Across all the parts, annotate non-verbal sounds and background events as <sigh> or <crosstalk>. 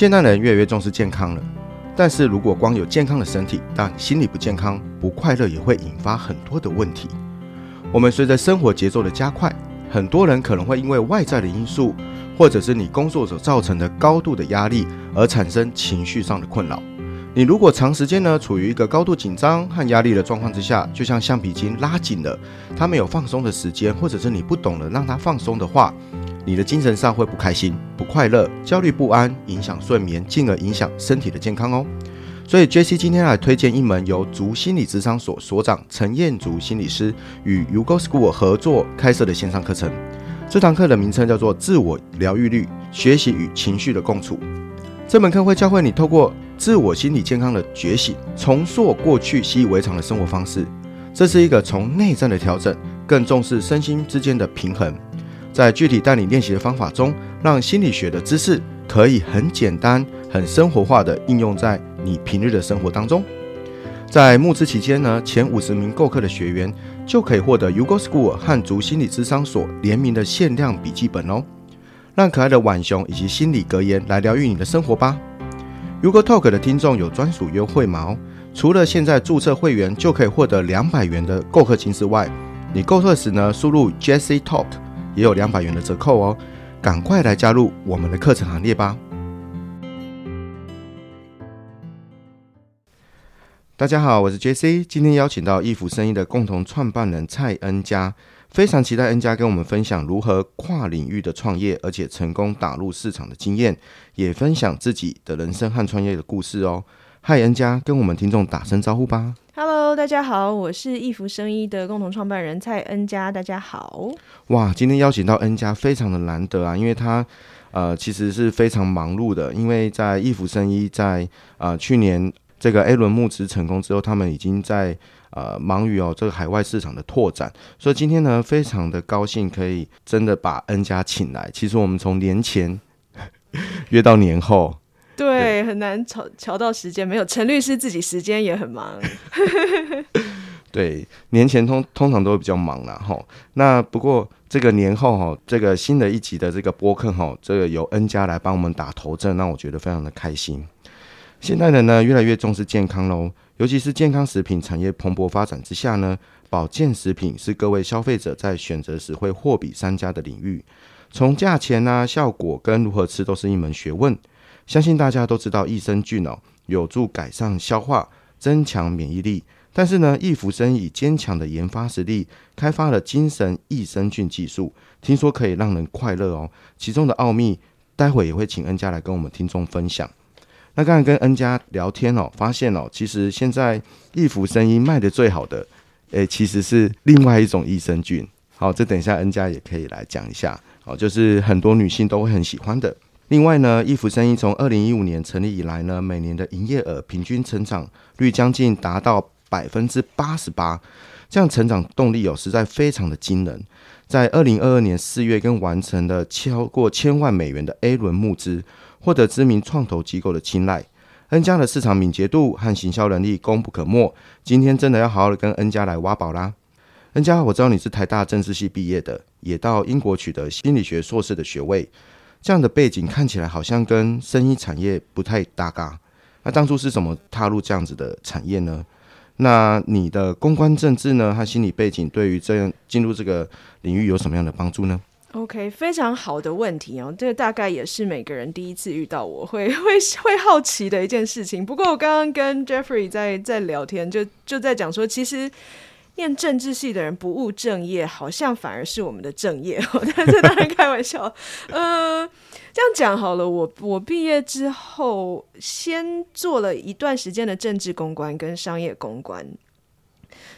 现代人越来越重视健康了，但是如果光有健康的身体，但心理不健康、不快乐，也会引发很多的问题。我们随着生活节奏的加快，很多人可能会因为外在的因素，或者是你工作所造成的高度的压力，而产生情绪上的困扰。你如果长时间呢处于一个高度紧张和压力的状况之下，就像橡皮筋拉紧了，它没有放松的时间，或者是你不懂得让它放松的话，你的精神上会不开心、不快乐、焦虑不安，影响睡眠，进而影响身体的健康哦。所以，Jesse 今天来推荐一门由筑心理咨商所所长陈彦竹心理师与 U Go School 合作开设的线上课程。这堂课的名称叫做《自我疗愈力：学习与情绪的共处》。这门课会教会你透过自我心理健康的觉醒，重塑过去习以为常的生活方式。这是一个从内在的调整，更重视身心之间的平衡。在具体带你练习的方法中，让心理学的知识可以很简单、很生活化的应用在你平日的生活当中。在募资期间呢，前五十名购课的学员就可以获得 U Go School 和筑心理咨商所联名的限量笔记本哦。让可爱的浣熊以及心理格言来疗愈你的生活吧。如果 Talk 的听众有专属优惠码哦，除了现在注册会员就可以获得两百元的购课金之外，你购课时呢，输入 Jessie Talk 也有两百元的折扣哦，赶快来加入我们的课程行列吧！大家好，我是 Jessie，今天邀请到易福生医的共同创办人蔡恩佳。非常期待恩佳跟我们分享如何跨领域的创业，而且成功打入市场的经验，也分享自己的人生和创业的故事哦。嗨，恩佳，跟我们听众打声招呼吧。Hello，大家好，我是易福生医的共同创办人蔡恩佳，大家好。哇，今天邀请到恩佳非常的难得啊，因为他呃其实是非常忙碌的，因为在易福生医在呃去年这个 A 轮募资成功之后，他们已经在。呃，忙于哦这个海外市场的拓展，所以今天呢，非常的高兴可以真的把 N 家请来。其实我们从年前约到年后，对，很难瞧瞧到时间。没有陈律师自己时间也很忙，<laughs> 对，年前通通常都会比较忙啦。哈。那不过这个年后哈，这个新的一集的这个播客哈，这个由 N 家来帮我们打头阵，让我觉得非常的开心。现代人呢，越来越重视健康喽。尤其是健康食品产业蓬勃发展之下呢，保健食品是各位消费者在选择时会货比三家的领域。从价钱啊、效果跟如何吃都是一门学问。相信大家都知道益生菌哦，有助改善消化、增强免疫力。但是呢，易福生以坚强的研发实力，开发了精神益生菌技术，听说可以让人快乐哦。其中的奥秘，待会也会请恩家来跟我们听众分享。那刚才跟恩家聊天哦，发现哦，其实现在易福生医卖的最好的，诶，其实是另外一种益生菌。好，这等一下恩家也可以来讲一下。好，就是很多女性都会很喜欢的。另外呢，易福生医从二零一五年成立以来呢，每年的营业额平均成长率将近达到百分之八十八，这样成长动力哦，实在非常的惊人。在二零二二年四月，跟完成了超过千万美元的 A 轮募资。获得知名创投机构的青睐，恩家的市场敏捷度和行销能力功不可没。今天真的要好好的跟恩家来挖宝啦！恩家，我知道你是台大政治系毕业的，也到英国取得心理学硕士的学位，这样的背景看起来好像跟生医产业不太搭嘎。那当初是怎么踏入这样子的产业呢？那你的公关政治呢和心理背景对于这样进入这个领域有什么样的帮助呢？OK，非常好的问题哦，这个大概也是每个人第一次遇到我会 <laughs> 会会好奇的一件事情。不过我刚刚跟 Jeffrey 在在聊天，就就在讲说，其实念政治系的人不务正业，好像反而是我们的正业。<laughs> 但是当然开玩笑，嗯、这样讲好了。我我毕业之后，先做了一段时间的政治公关跟商业公关。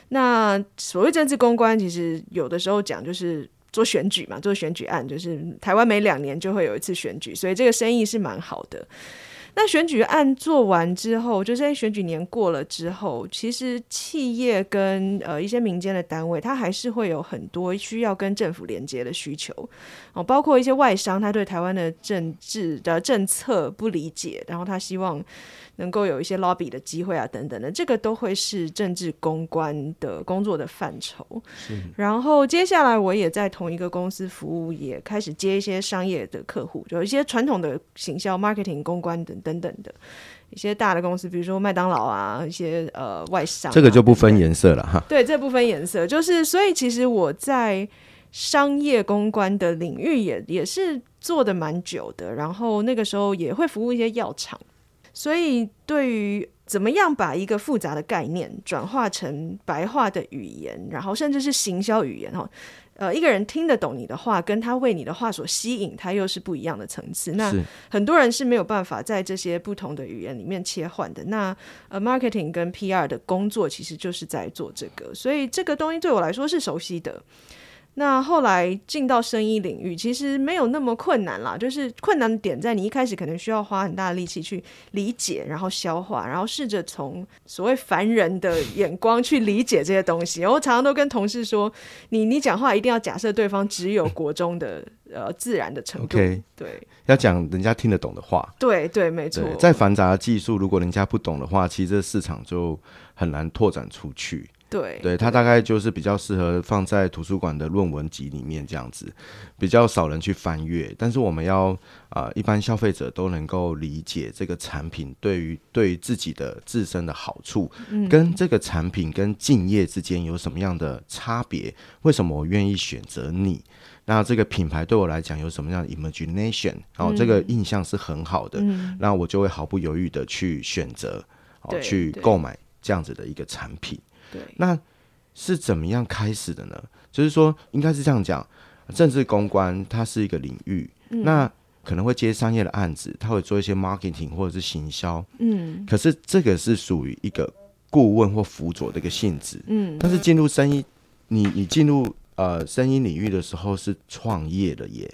那所谓政治公关，其实有的时候讲就是。做选举嘛，做选举案，就是台湾每两年就会有一次选举，所以这个生意是蛮好的。那选举案做完之后，就是选举年过了之后，其实企业跟呃一些民间的单位，它还是会有很多需要跟政府连接的需求哦，包括一些外商，他对台湾的政治的政策不理解，然后他希望能够有一些 lobby 的机会啊，等等的，这个都会是政治公关的工作的范畴。然后接下来我也在同一个公司服务，也开始接一些商业的客户，就有一些传统的行销、marketing、公关等。等等的一些大的公司，比如说麦当劳啊，一些呃外商啊，这个就不分颜色了哈。对，这不分颜色就是，所以其实我在商业公关的领域也也是做的蛮久的，然后那个时候也会服务一些药厂，所以对于怎么样把一个复杂的概念转化成白话的语言，然后甚至是行销语言哈。呃，一个人听得懂你的话，跟他为你的话所吸引，他又是不一样的层次。那很多人是没有办法在这些不同的语言里面切换的。那呃，marketing 跟 PR 的工作其实就是在做这个，所以这个东西对我来说是熟悉的。那后来进到生意领域，其实没有那么困难啦。就是困难的点在你一开始可能需要花很大的力气去理解，然后消化，然后试着从所谓凡人的眼光去理解这些东西。我常常都跟同事说，你你讲话一定要假设对方只有国中的呃自然的程度，okay, 对，要讲人家听得懂的话。对对，没错。再繁杂的技术，如果人家不懂的话，其实这市场就很难拓展出去。对，对，它大概就是比较适合放在图书馆的论文集里面这样子，比较少人去翻阅。但是我们要啊、呃，一般消费者都能够理解这个产品对于对于自己的自身的好处，嗯，跟这个产品跟敬业之间有什么样的差别？为什么我愿意选择你？那这个品牌对我来讲有什么样的 imagination？然后、嗯、这个印象是很好的，嗯，那我就会毫不犹豫的去选择，哦，去购买这样子的一个产品。对，那是怎么样开始的呢？就是说，应该是这样讲，政治公关它是一个领域，嗯，那可能会接商业的案子，他会做一些 marketing 或者是行销，嗯，可是这个是属于一个顾问或辅佐的一个性质，嗯，但是进入生意，你你进入呃生意领域的时候是创业的耶，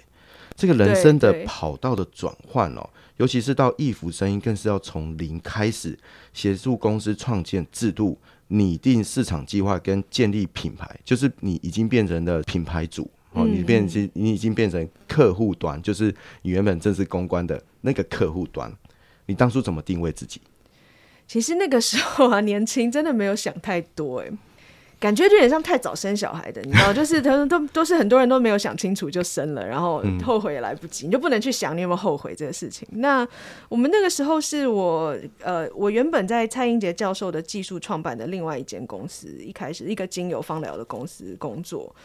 这个人生的跑道的转换哦，尤其是到易服生医，更是要从零开始协助公司创建制度。拟定市场计划跟建立品牌，就是你已经变成了品牌主哦，你变成你已经变成客户端，就是你原本正是公关的那个客户端。你当初怎么定位自己？其实那个时候啊，年轻真的没有想太多哎。感觉就有点像太早生小孩的，你知道，<laughs> 就是他们都都是很多人都没有想清楚就生了，然后后悔也来不及，你就不能去想你有没有后悔这个事情。那我们那个时候是我呃，我原本在蔡英杰教授的技术创办的另外一间公司，一开始一个精油芳疗的公司工作。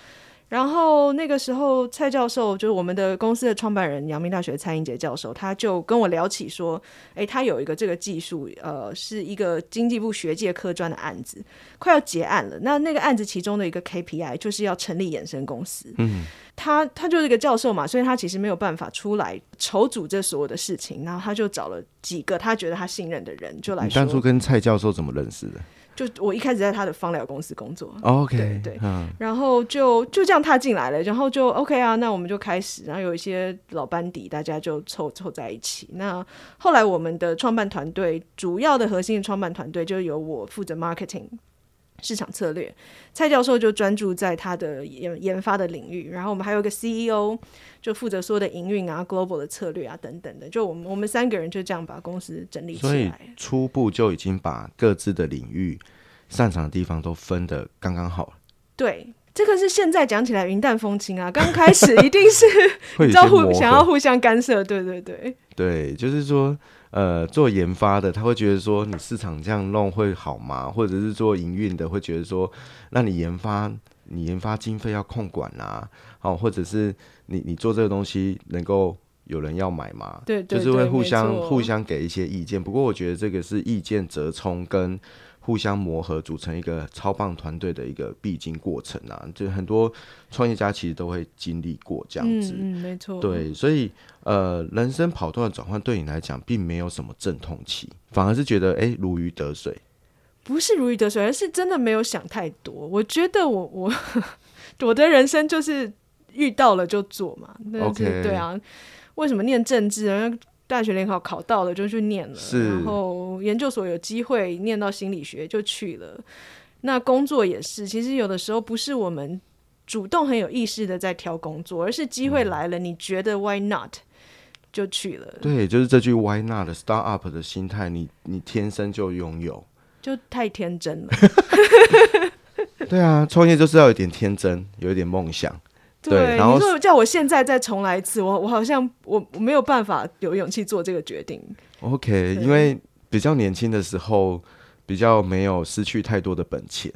然后那个时候，蔡教授就是我们的公司的创办人，阳明大学蔡英杰教授，他就跟我聊起说，哎，他有一个这个技术，呃，是一个经济部学界科专的案子，快要结案了。那那个案子其中的一个 KPI 就是要成立衍生公司。嗯，他他就是一个教授嘛，所以他其实没有办法出来筹组这所有的事情，然后他就找了几个他觉得他信任的人，就来说。当初跟蔡教授怎么认识的？就我一开始在他的芳疗公司工作，OK，对对、嗯，然后就就这样踏进来了，然后就 OK 啊，那我们就开始，然后有一些老班底，大家就凑凑在一起。那后来我们的创办团队，主要的核心的创办团队就由我负责 marketing。市场策略，蔡教授就专注在他的研研发的领域，然后我们还有一个 CEO，就负责所有的营运啊、global 的策略啊等等的。就我们我们三个人就这样把公司整理起来，所以初步就已经把各自的领域擅长的地方都分得刚刚好。对，这个是现在讲起来云淡风轻啊，刚开始一定是 <laughs> 你知道互想要互相干涉，对对对，对，就是说。呃，做研发的他会觉得说，你市场这样弄会好吗？或者是做营运的会觉得说，那你研发你研发经费要控管啊，好，或者是你你做这个东西能够有人要买吗？对，对，对，就是会互相互相给一些意见。不过我觉得这个是意见折冲跟。互相磨合，组成一个超棒团队的一个必经过程啊！就很多创业家其实都会经历过这样子，嗯，嗯，没错。对，所以呃，人生跑道的转换对你来讲，并没有什么阵痛期，反而是觉得哎、欸，如鱼得水。不是如鱼得水，而是真的没有想太多。我觉得我我 <laughs> 我的人生就是遇到了就做嘛。OK，对啊。为什么念政治啊？大学联考考到了就去念了，然后研究所有机会念到心理学就去了。那工作也是，其实有的时候不是我们主动很有意识的在挑工作，而是机会来了，你觉得 why not 就去了。对，就是这句 why not 的 start up 的心态，你你天生就拥有，就太天真了。<laughs> 对啊，创业就是要有点天真，有一点梦想。对，对，然后你说叫我现在再重来一次，我我好像我我没有办法有勇气做这个决定。OK，因为比较年轻的时候，比较没有失去太多的本钱。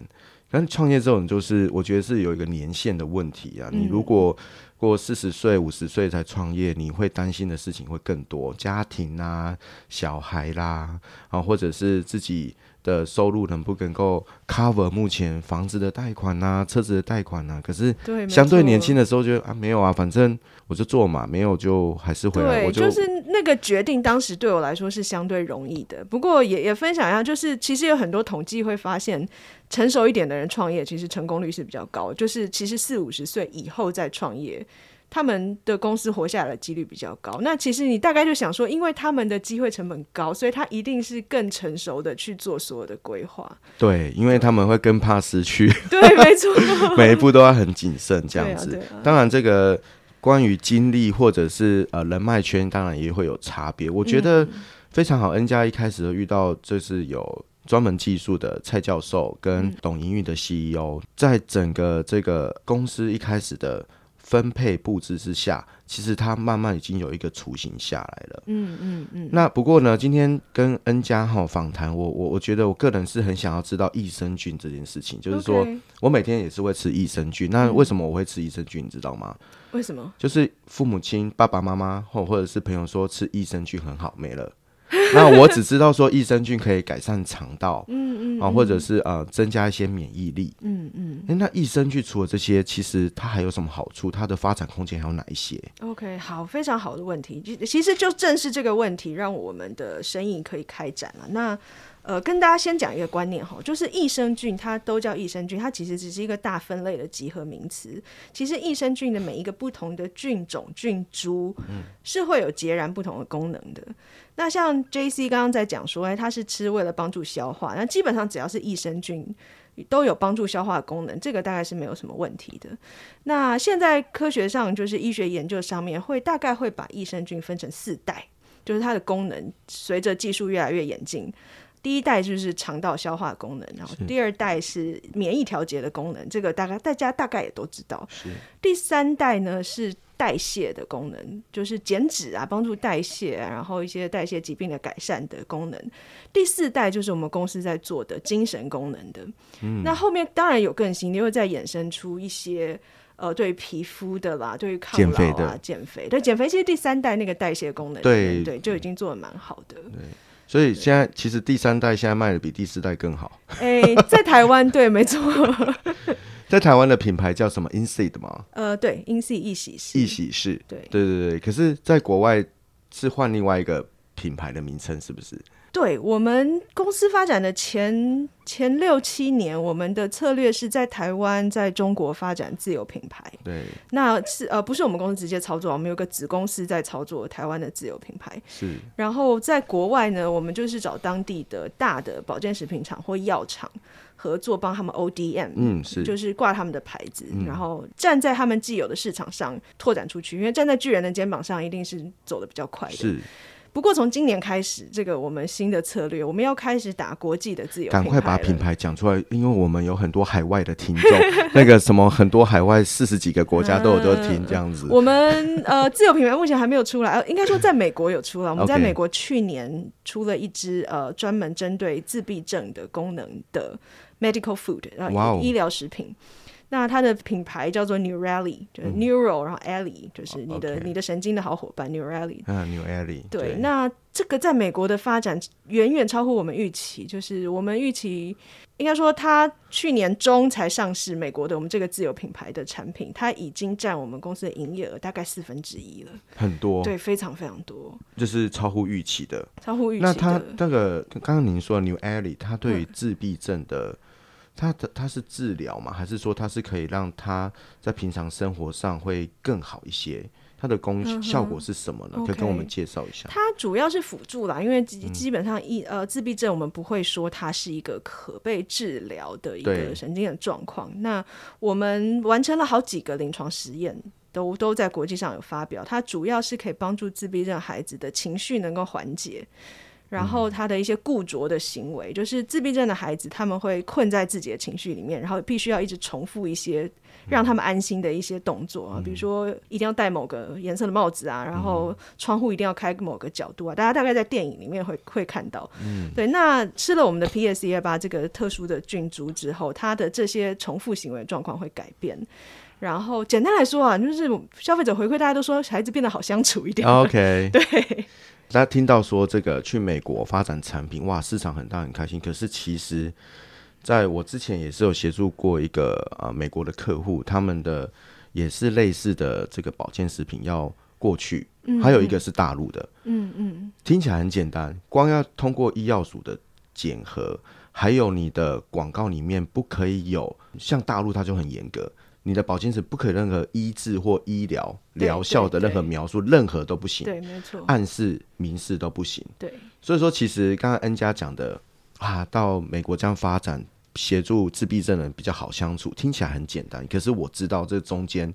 但创业这种就是，我觉得是有一个年限的问题啊。嗯、你如果过四十岁、五十岁才创业，你会担心的事情会更多，家庭啊、小孩啦，啊，或者是自己。的收入能不能够 cover 目前房子的贷款啊、车子的贷款啊？可是相对年轻的时候就啊没有啊，反正我就做嘛，没有就还是回来。对，我就，就是那个决定，当时对我来说是相对容易的。不过也也分享一下，就是其实有很多统计会发现，成熟一点的人创业，其实成功率是比较高。就是其实四五十岁以后再创业。他们的公司活下来的几率比较高。那其实你大概就想说，因为他们的机会成本高，所以他一定是更成熟的去做所有的规划。对，因为他们会更怕失去。<laughs> 对，没错，<laughs> 每一步都要很谨慎这样子。对啊啊。当然，这个关于经历或者是呃人脉圈，当然也会有差别。我觉得非常好。N 加一开始遇到就是有专门技术的蔡教授跟懂营运的 CEO，在整个这个公司一开始的。分配布置之下，其实他慢慢已经有一个雏形下来了。嗯嗯嗯。那不过呢，今天跟 N 家哈访谈，我我我觉得我个人是很想要知道益生菌这件事情，就是说我每天也是会吃益生菌。那为什么我会吃益生菌？你知道吗？为什么？就是父母亲、爸爸妈妈或或者是朋友说吃益生菌很好，没了。<laughs> 那我只知道说益生菌可以改善肠道，嗯嗯，啊，或者是呃增加一些免疫力，嗯嗯。哎，那益生菌除了这些，其实它还有什么好处？它的发展空间还有哪一些？OK，好，非常好的问题。其实就正是这个问题，让我们的生意可以开展了。那呃，跟大家先讲一个观念哈，就是益生菌它都叫益生菌，它其实只是一个大分类的集合名词。其实益生菌的每一个不同的菌种、菌株，是会有截然不同的功能的。那像 JC 刚刚在讲说，哎，它是吃为了帮助消化，那基本上只要是益生菌都有帮助消化的功能，这个大概是没有什么问题的。那现在科学上就是医学研究上面会大概会把益生菌分成四代，就是它的功能随着技术越来越演进。第一代就是肠道消化功能，然后第二代是免疫调节的功能，这个大概大家大概也都知道。是第三代呢是代谢的功能，就是减脂啊，帮助代谢啊，然后一些代谢疾病的改善的功能。第四代就是我们公司在做的精神功能的。嗯，那后面当然有更新，你会再衍生出一些呃，对于皮肤的啦，对于抗老啊、减肥，对减肥，其实第三代那个代谢功能，对对，就已经做的蛮好的。对。所以现在其实第三代现在卖的比第四代更好。<laughs> 哎、欸，在台湾对，没错。<laughs> 在台湾的品牌叫什么？InSeed 吗？呃，对，InSeed 易洗式。易洗式。对对对对。可是，在国外是换另外一个品牌的名称，是不是？对，我们公司发展的前前六七年，我们的策略是在台湾、在中国发展自有品牌。对，那是呃，不是我们公司直接操作，我们有个子公司在操作台湾的自有品牌。是，然后在国外呢，我们就是找当地的大的保健食品厂或药厂合作，帮他们 ODM，嗯，是，就是挂他们的牌子，嗯，然后站在他们既有的市场上拓展出去，因为站在巨人的肩膀上，一定是走的比较快的。是。不过从今年开始，这个我们新的策略，我们要开始打国际的自有品牌。赶快把品牌讲出来，因为我们有很多海外的听众，<laughs> 那个什么很多海外四十几个国家都有都听这样子。我们呃自有品牌目前还没有出来，呃，应该说在美国有出来。我们在美国去年出了一支呃专门针对自闭症的功能的 medical food，然后医疗食品。那它的品牌叫做 Neurally，就是 Neuro，、嗯、然后 Ally，就是你的、哦 okay、你的神经的好伙伴 Neurally。啊，Neurally。对，对，那这个在美国的发展远远超乎我们预期，就是我们预期应该说，它去年中才上市，美国的我们这个自有品牌的产品，它已经占我们公司的营业额大概四分之一了，很多，对，非常非常多，就是超乎预期的，超乎预期的。那它那个刚刚您说 Neurally，它对于自闭症的。嗯它的它是治疗吗？还是说它是可以让他在平常生活上会更好一些？它的功效果是什么呢？嗯、可以跟我们介绍一下。它主要是辅助啦，因为基基本上一呃自闭症，我们不会说它是一个可被治疗的一个神经的状况。那我们完成了好几个临床实验，都都在国际上有发表。它主要是可以帮助自闭症孩子的情绪能够缓解。然后他的一些固着的行为，嗯、就是自闭症的孩子，他们会困在自己的情绪里面，然后必须要一直重复一些让他们安心的一些动作啊，嗯、比如说一定要戴某个颜色的帽子啊，然后窗户一定要开某个角度啊，大家大概在电影里面会会看到。嗯，对。那吃了我们的 PS128 这个特殊的菌株之后，他的这些重复行为状况会改变。然后简单来说啊，就是消费者回馈，大家都说孩子变得好相处一点。OK，<laughs> 对。大家听到说这个去美国发展产品，哇，市场很大，很开心。可是其实，在我之前也是有协助过一个啊、呃、美国的客户，他们的也是类似的这个保健食品要过去，还有一个是大陆的，嗯嗯，听起来很简单，光要通过医药署的检核，还有你的广告里面不可以有，像大陆它就很严格。你的保健室不可以任何医治或医疗疗效的任何描述，任何都不行。对，没错。暗示、明示都不行。对。所以说，其实刚刚恩佳讲的啊，到美国这样发展，协助自闭症人比较好相处，听起来很简单。可是我知道这中间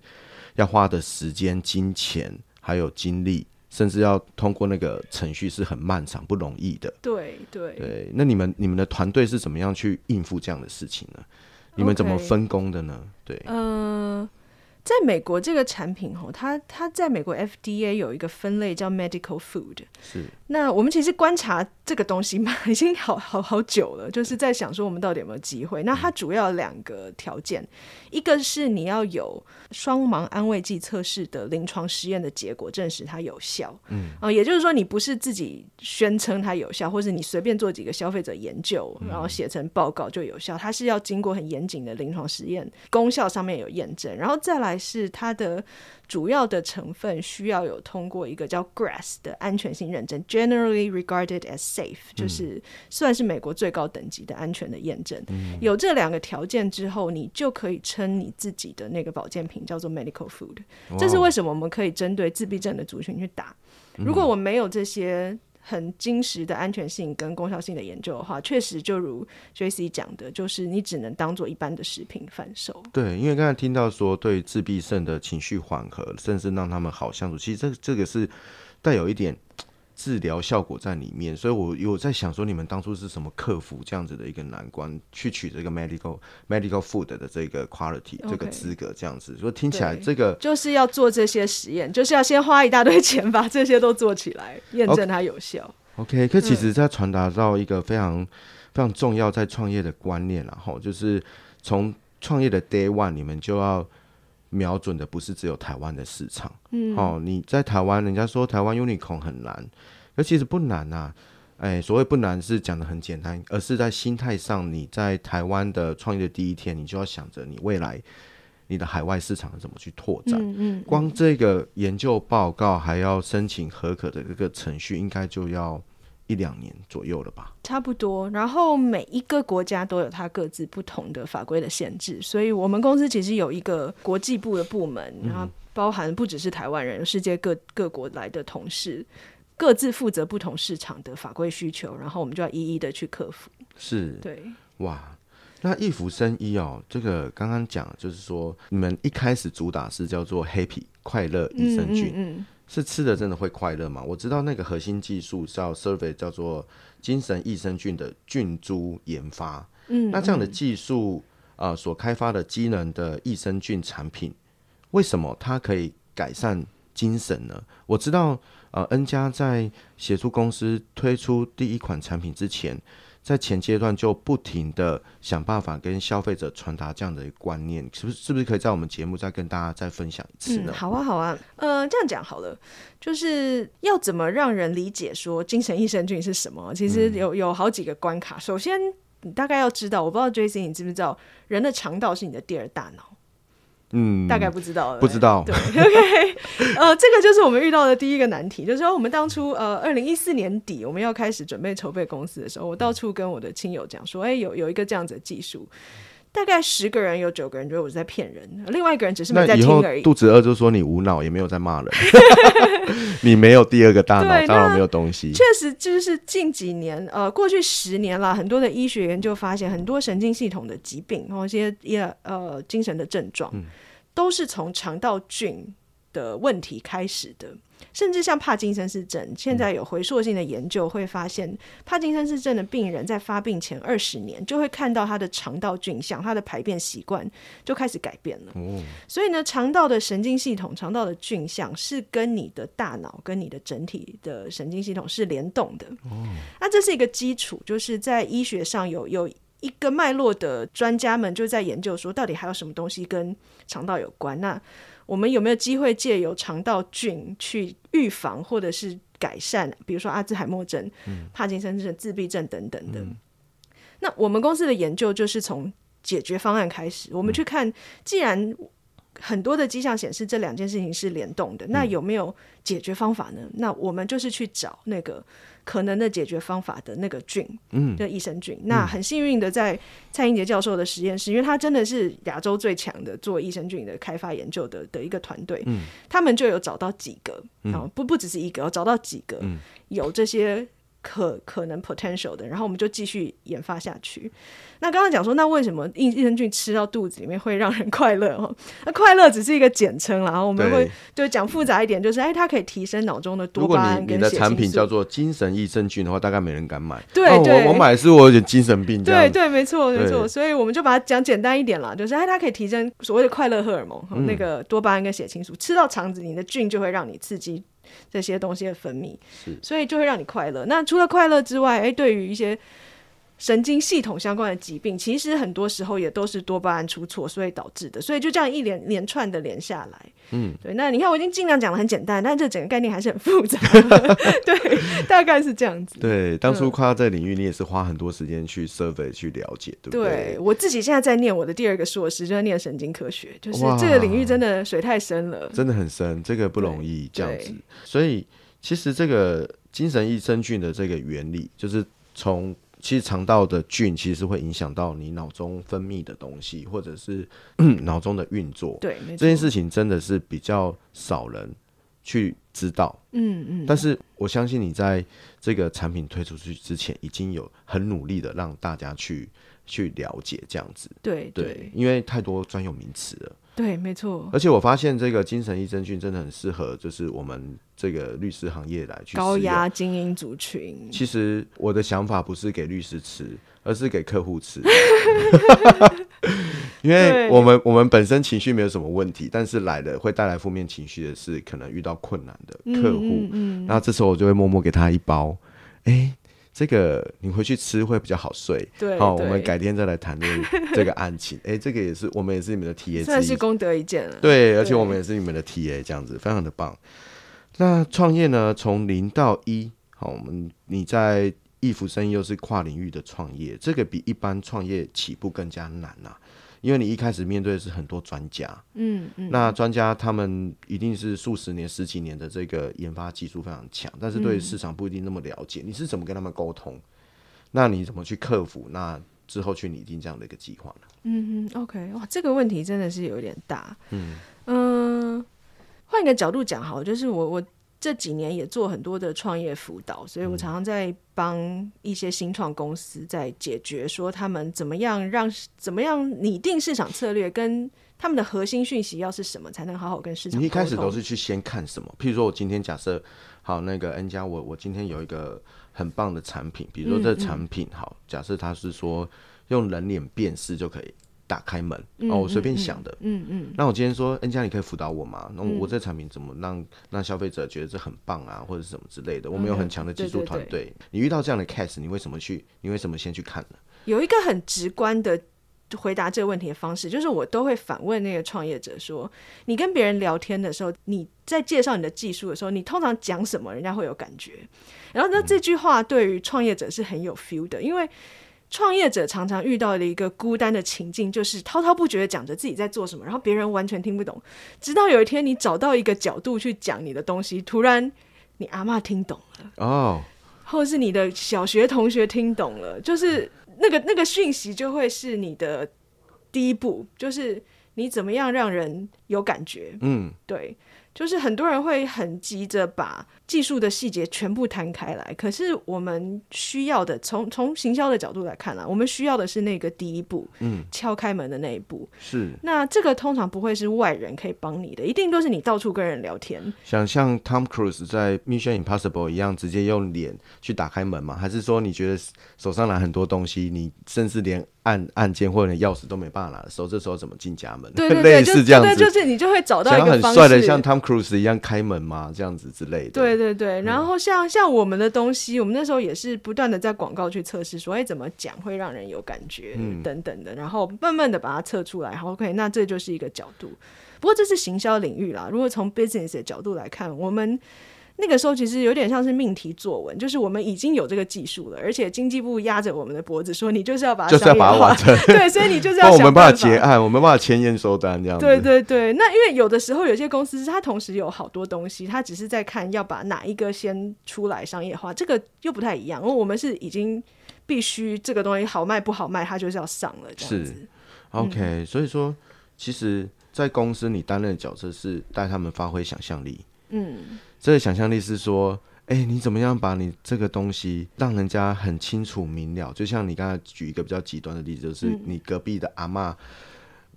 要花的时间、金钱还有精力，甚至要通过那个程序是很漫长、不容易的。对对对。那你们你们的团队是怎么样去应付这样的事情呢？你们怎么分工的呢对，嗯、呃，在美国这个产品吼，它它在美国 FDA 有一个分类叫 medical food。是。那我们其实观察这个东西嘛，已经好好好久了，就是在想说我们到底有没有机会。那它主要两个条件，一个是你要有双盲安慰剂测试的临床实验的结果证实它有效，嗯。啊，也就是说你不是自己宣称它有效，或是你随便做几个消费者研究，然后写成报告就有效，它是要经过很严谨的临床实验，功效上面有验证，然后再来是它的。主要的成分需要有通过一个叫 GRAS 的安全性认证，Generally regarded as safe，就是算是美国最高等级的安全的验证。嗯、有这两个条件之后，你就可以称你自己的那个保健品叫做 medical food。这是为什么我们可以针对自闭症的族群去打。如果我没有这些。很精实的安全性跟功效性的研究的话，确实就如 JC 讲的，就是你只能当做一般的食品贩售。对，因为刚才听到说对自闭症的情绪缓和，甚至让他们好相处，其实这这个是带有一点。治疗效果在里面，所以我有在想说，你们当初是什么克服这样子的一个难关，去取这个 medical medical food 的这个 quality. 这个资格，这样子，说听起来这个就是要做这些实验，就是要先花一大堆钱把这些都做起来，验证它有效。OK，, okay 可其实在传达到一个非常、嗯、非常重要在创业的观念，然后就是从创业的 day one，你们就要。瞄准的不是只有台湾的市场，嗯，哦，你在台湾，人家说台湾 unicorn 很难，那其实不难呐，哎，所谓不难是讲的很简单，而是在心态上，你在台湾的创业的第一天，你就要想着你未来你的海外市场怎么去拓展，嗯，嗯，光这个研究报告还要申请合可的这个程序，应该就要。一两年左右了吧，差不多。然后每一个国家都有它各自不同的法规的限制，所以我们公司其实有一个国际部的部门，然后包含不只是台湾人，世界各各国来的同事，各自负责不同市场的法规需求，然后我们就要一一的去克服。是，对，哇，那易福生医哦，这个刚刚讲就是说，你们一开始主打是叫做 Happy 快乐益生菌。嗯嗯嗯是吃的真的会快乐吗？我知道那个核心技术叫 Survey，叫做精神益生菌的菌株研发。嗯，那这样的技术啊、呃，所开发的机能的益生菌产品，为什么它可以改善精神呢？我知道，呃，恩佳在协助公司推出第一款产品之前。在前阶段就不停的想办法跟消费者传达这样的一个观念，是不是？是不是可以在我们节目再跟大家再分享一次呢？嗯，好啊，好啊。呃，这样讲好了，就是要怎么让人理解说精神益生菌是什么？其实有有好几个关卡。首先，你大概要知道，我不知道 JC 你知不知道，人的肠道是你的第二大脑。嗯，大概不知道了，不知道。对，<laughs> OK，呃，这个就是我们遇到的第一个难题，就是说我们当初呃，二零一四年底我们要开始准备筹备公司的时候，我到处跟我的亲友讲说，哎、欸，有有一个这样子的技术，大概十个人有九个人觉得我是在骗人，另外一个人只是没在听而已。肚子饿就说你无脑，也没有在骂人，<laughs> 你没有第二个大脑，当然没有东西。确实，就是近几年，呃，过去十年啦，很多的医学研究发现，很多神经系统的疾病，然后一些也呃精神的症状，嗯、都是从肠道菌的问题开始的。甚至像帕金森氏症，现在有回溯性的研究会发现，帕金森氏症的病人在发病前二十年就会看到他的肠道菌相，他的排便习惯就开始改变了。所以呢，肠道的神经系统、肠道的菌相是跟你的大脑、跟你的整体的神经系统是联动的。那这是一个基础，就是在医学上有有一个脉络的专家们就在研究说，到底还有什么东西跟肠道有关？那我们有没有机会借由肠道菌去预防或者是改善，比如说阿兹海默症、嗯、帕金森症、自闭症等等的？嗯、那我们公司的研究就是从解决方案开始，我们去看，既然很多的迹象显示这两件事情是联动的，那有没有解决方法呢？那我们就是去找那个。可能的解决方法的那个菌，嗯，的益生菌。嗯、那很幸运的，在蔡英杰教授的实验室，因为他真的是亚洲最强的做益生菌的开发研究的的一个团队，嗯，他们就有找到几个，嗯，不不只是一个，找到几个，嗯，有这些。可可能 potential 的，然后我们就继续研发下去。那刚刚讲说，那为什么益益生菌吃到肚子里面会让人快乐？哦，<laughs> 那快乐只是一个简称，然后我们会就讲复杂一点，就是哎，它可以提升脑中的多巴胺跟血清素。如果你，你的产品叫做精神益生菌的话，大概没人敢买。对我我买是我有点精神病。对对，没错没错。所以我们就把它讲简单一点了，就是哎，它可以提升所谓的快乐荷尔蒙，嗯、那个多巴胺跟血清素，吃到肠子里的菌就会让你刺激。这些东西的分泌，是所以就会让你快乐。那除了快乐之外，哎，对于一些神经系统相关的疾病，其实很多时候也都是多巴胺出错，所以导致的。所以就这样一连连串的连下来，嗯，对。那你看，我已经尽量讲的很简单，但这整个概念还是很复杂。<laughs> 对，大概是这样子。对，当初跨这个领域，你也是花很多时间去 survey 去了解，对不对？对，我自己现在在念我的第二个硕士，就在念神经科学，就是这个领域真的水太深了，真的很深，这个不容易这样子。所以其实这个精神益生菌的这个原理，就是从。其实肠道的菌其实会影响到你脑中分泌的东西，或者是 <clears throat> 脑中的运作。对，这件事情真的是比较少人去知道。嗯嗯。但是我相信你在这个产品推出去之前，已经有很努力的让大家去去了解这样子。对对，对，因为太多专有名词了。对，没错。而且我发现这个精神益生菌真的很适合，就是我们这个律师行业来去高压精英族群。其实我的想法不是给律师吃，而是给客户吃。<laughs> 因为我们我们本身情绪没有什么问题，但是来的会带来负面情绪的是可能遇到困难的客户。嗯，嗯，嗯。那这时候我就会默默给他一包，哎。这个你回去吃会比较好睡。对，好，我们改天再来谈论 <laughs> 这个案情。哎，这个也是我们也是你们的 TA，算是功德一件了。对，而且我们也是你们的 TA，这样子非常的棒。那创业呢，从零到一，好，我们你在易福生又是跨领域的创业，这个比一般创业起步更加难呐、啊。因为你一开始面对的是很多专家，嗯嗯，那专家他们一定是数十年、十几年的这个研发技术非常强，但是对市场不一定那么了解。嗯、你是怎么跟他们沟通？那你怎么去克服？那之后去拟定这样的一个计划呢？嗯哼，OK，哇，这个问题真的是有点大。嗯嗯，换一个角度讲，好，就是我我。这几年也做很多的创业辅导，所以我常常在帮一些新创公司在解决说他们怎么样让怎么样拟定市场策略，跟他们的核心讯息要是什么，才能好好跟市场。你一开始都是去先看什么？譬如说我今天假设好那个 N 加，我我今天有一个很棒的产品，比如说这个产品好，假设它是说用人脸辨识就可以。打开门哦，我随便想的，嗯嗯。那我今天说，N 家你可以辅导我吗？那我这产品怎么让让消费者觉得这很棒啊，或者是什么之类的？我们有很强的技术团队。你遇到这样的 case，你为什么去？你为什么先去看呢？有一个很直观的回答这个问题的方式，就是我都会反问那个创业者说：你跟别人聊天的时候，你在介绍你的技术的时候，你通常讲什么，人家会有感觉？然后那这句话对于创业者是很有 feel 的，因为。创业者常常遇到的一个孤单的情境，就是滔滔不绝的讲着自己在做什么，然后别人完全听不懂。直到有一天，你找到一个角度去讲你的东西，突然你阿妈听懂了哦，或者是你的小学同学听懂了，就是那个那个讯息就会是你的第一步，就是你怎么样让人有感觉。嗯，对。就是很多人会很急着把技术的细节全部摊开来，可是我们需要的，从从行销的角度来看啊，我们需要的是那个第一步，嗯，敲开门的那一步。是。那这个通常不会是外人可以帮你的，一定都是你到处跟人聊天。想像 Tom Cruise 在 Mission Impossible 一样，直接用脸去打开门吗？还是说你觉得手上拿很多东西，你甚至连按按键或者连钥匙都没办法拿的时候，这时候怎么进家门？对对对，类似这样子，就，就是你就会找到一个方式，很帅的像 Tom Cruise 一样开门嘛？这样子之类的。对对对，然后像、嗯、像我们的东西，我们那时候也是不断的在广告去测试，说哎怎么讲会让人有感觉、嗯、等等的，然后慢慢的把它测出来。好，OK，那这就是一个角度。不过这是行销领域啦，如果从 business 的角度来看，我们。那个时候其实有点像是命题作文，就是我们已经有这个技术了，而且经济部压着我们的脖子说，你就是要把它商业化，就是要把它完成。<laughs> 对，所以你就是要想。我们办法结案，我们办法签验收单这样子。对对对，那因为有的时候有些公司它同时有好多东西，它只是在看要把哪一个先出来商业化，这个又不太一样。因为我们是已经必须这个东西好卖不好卖，它就是要上了这样子。是，OK，嗯，所以说，其实，在公司你担任的角色是带他们发挥想象力。嗯。这个想象力是说，哎，你怎么样把你这个东西让人家很清楚明了？就像你刚才举一个比较极端的例子，就是你隔壁的阿妈、嗯、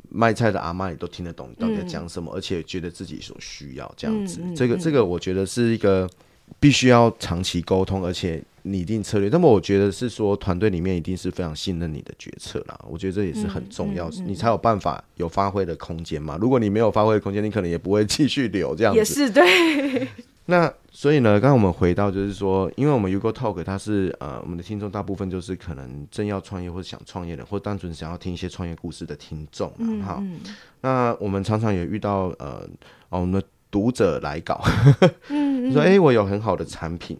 卖菜的阿妈，你都听得懂你到底在讲什么，嗯、而且觉得自己所需要这样子。嗯嗯、这个这个，我觉得是一个必须要长期沟通，而且拟定策略。那么，我觉得是说，团队里面一定是非常信任你的决策啦。我觉得这也是很重要，你才有办法有发挥的空间嘛。如果你没有发挥的空间，你可能也不会 <laughs> 继续留这样子。也是对。那所以呢，刚刚我们回到就是说，因为我们 U Go Talk 它是呃，我们的听众大部分就是可能正要创业或者想创业的，或单纯想要听一些创业故事的听众好，那我们常常也遇到呃，哦、我们的读者来稿，<laughs> 嗯嗯。说哎、欸，我有很好的产品，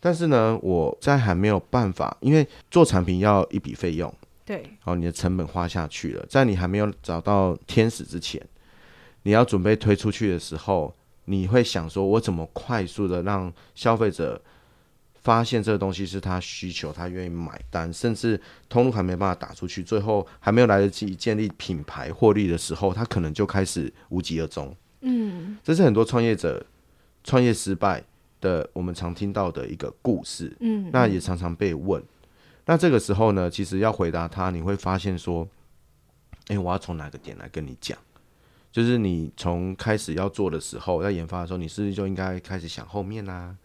但是呢，我在还没有办法，因为做产品要一笔费用，对，哦，你的成本花下去了，在你还没有找到天使之前，你要准备推出去的时候。你会想说，我怎么快速的让消费者发现这个东西是他需求，他愿意买单，甚至通路还没办法打出去，最后还没有来得及建立品牌获利的时候，他可能就开始无疾而终。嗯，这是很多创业者创业失败的，我们常听到的一个故事。嗯，那也常常被问。那这个时候呢，其实要回答他，你会发现说，诶，我要从哪个点来跟你讲？就是你从开始要做的时候，在研发的时候，你是不是就应该开始想后面啊？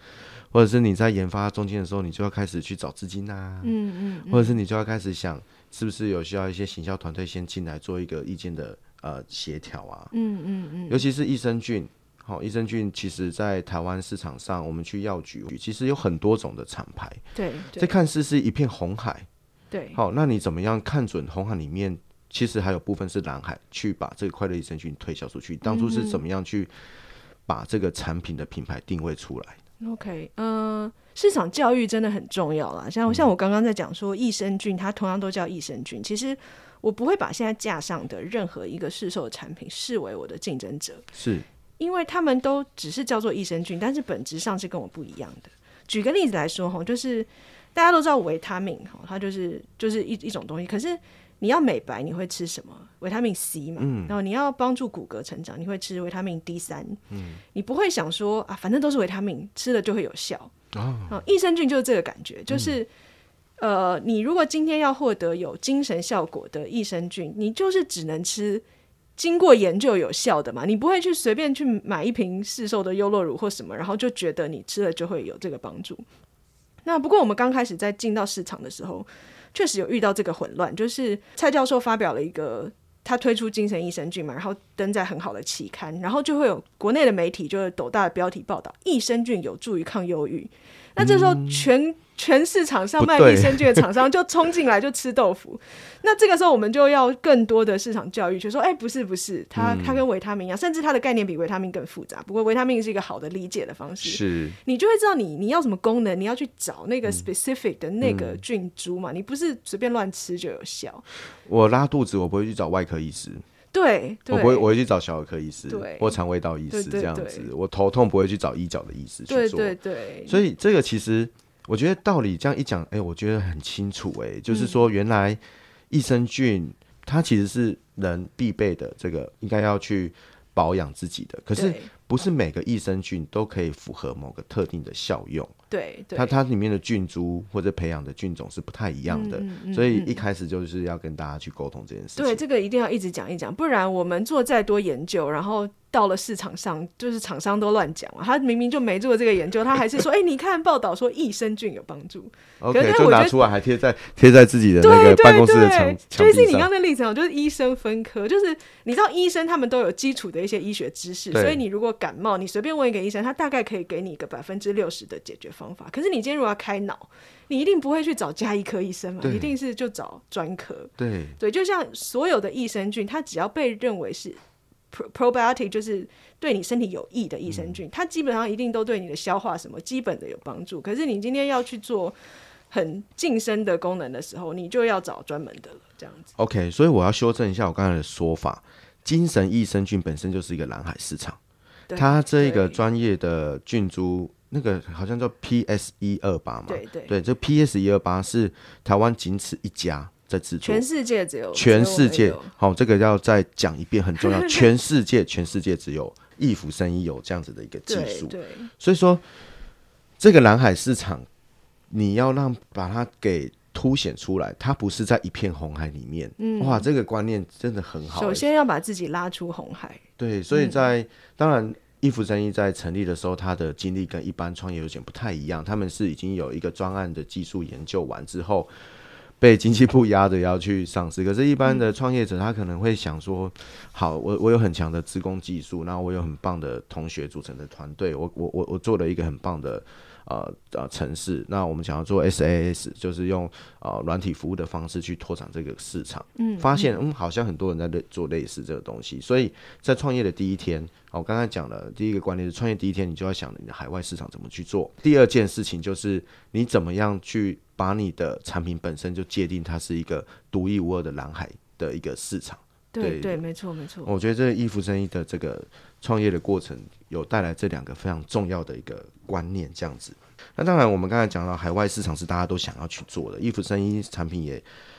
或者是你在研发中间的时候，你就要开始去找资金啊？嗯嗯，嗯，或者是你就要开始想，是不是有需要一些行销团队先进来做一个意见的呃协调啊？嗯嗯嗯，尤其是益生菌，好、哦，益生菌其实在台湾市场上，我们去药局其实有很多种的厂牌，对，这看似是一片红海，对，好、哦，那你怎么样看准红海里面？其实还有部分是蓝海，去把这个快乐益生菌推销出去。当初是怎么样去把这个产品的品牌定位出来？OK，嗯、呃，市场教育真的很重要啦。像像我刚刚在讲说，益生菌它同样都叫益生菌。其实我不会把现在架上的任何一个市售的产品视为我的竞争者，是因为他们都只是叫做益生菌，但是本质上是跟我不一样的。举个例子来说哈，就是大家都知道维他命哈，它就是就是一一种东西，可是。你要美白，你会吃什么？维他命 C 嘛。嗯。然后你要帮助骨骼成长，你会吃维他命 D 三。嗯。你不会想说啊，反正都是维他命，吃了就会有效。哦。益生菌就是这个感觉，就是、嗯、呃，你如果今天要获得有精神效果的益生菌，你就是只能吃经过研究有效的嘛。你不会去随便去买一瓶市售的优酪乳或什么，然后就觉得你吃了就会有这个帮助。那不过我们刚开始在进到市场的时候。确实有遇到这个混乱，就是蔡教授发表了一个，他推出精神益生菌嘛，然后登在很好的期刊，然后就会有国内的媒体就是斗大的标题报道，益生菌有助于抗忧郁。那这时候全、嗯。全市场上卖益生菌的厂商就冲进来就吃豆腐，<laughs> 那这个时候我们就要更多的市场教育，就说：哎、欸，不是不是，它它跟维他命一样，甚至它的概念比维他命更复杂。不过维他命是一个好的理解的方式，是。你就会知道你你要什么功能，你要去找那个 specific 的那个菌株嘛，嗯、你不是随便乱吃就有效。我拉肚子，我不会去找外科医师，对，对我不会，我会去找小儿科医师，对，或肠胃道医师这样子。我头痛不会去找医脚的医师去做，对对对。所以这个其实。我觉得道理这样一讲，哎、欸，我觉得很清楚、欸，哎，就是说原来益生菌它其实是人必备的，这个应该要去保养自己的。可是不是每个益生菌都可以符合某个特定的效用。对，对，它它里面的菌株或者培养的菌种是不太一样的，嗯嗯、所以一开始就是要跟大家去沟通这件事情。对，这个一定要一直讲一讲，不然我们做再多研究，然后到了市场上，就是厂商都乱讲了。他明明就没做这个研究，他还是说：“哎、欸，你看报道说益生菌有帮助。” OK，就拿出来还贴在贴在自己的那个办公室的墙。就是你刚刚的例子我，就是医生分科，就是你知道医生他们都有基础的一些医学知识，所以你如果感冒，你随便问一个医生，他大概可以给你一个百分之六十的解决方法。可是你今天如果要开脑，你一定不会去找加医科医生嘛，一定是就找专科。对对，就像所有的益生菌，它只要被认为是 probiotic，就是对你身体有益的益生菌，嗯，它基本上一定都对你的消化什么基本的有帮助。可是你今天要去做很晋升的功能的时候，你就要找专门的了，这样子。OK，所以我要修正一下我刚才的说法，精神益生菌本身就是一个蓝海市场，它这个专业的菌株。那个好像叫 PS 一二八嘛，对对。对，这 PS 一二八是台湾仅此一家在制作，全世界只有全世界好、哦，这个要再讲一遍很重要，<laughs> 全世界全世界只有易福生意有这样子的一个技术，对，所以说这个蓝海市场你要让把它给凸显出来，它不是在一片红海里面，嗯、哇，这个观念真的很好，首先要把自己拉出红海，对，所以在、嗯、当然。益福生意在成立的时候，他的经历跟一般创业有点不太一样。他们是已经有一个专案的技术研究完之后，被经济部压着要去上市。可是，一般的创业者他可能会想说：好，我 <laughs> 我有很强的自工技术，然后我有很棒的同学组成的团队，我我我我做了一个很棒的。呃呃，城市，那我们想要做 SaaS，就是用呃软体服务的方式去拓展这个市场。嗯，发现嗯，好像很多人在做类似这个东西，所以在创业的第一天，我刚才讲了第一个观念是创业第一天，你就要想你的海外市场怎么去做。第二件事情就是你怎么样去把你的产品本身就界定它是一个独一无二的蓝海的一个市场。对对，没错没错。我觉得这衣服生意的这个创业的过程有带来这两个非常重要的一个观念，这样子。那当然，我们刚才讲到海外市场是大家都想要去做的，衣服生意产品也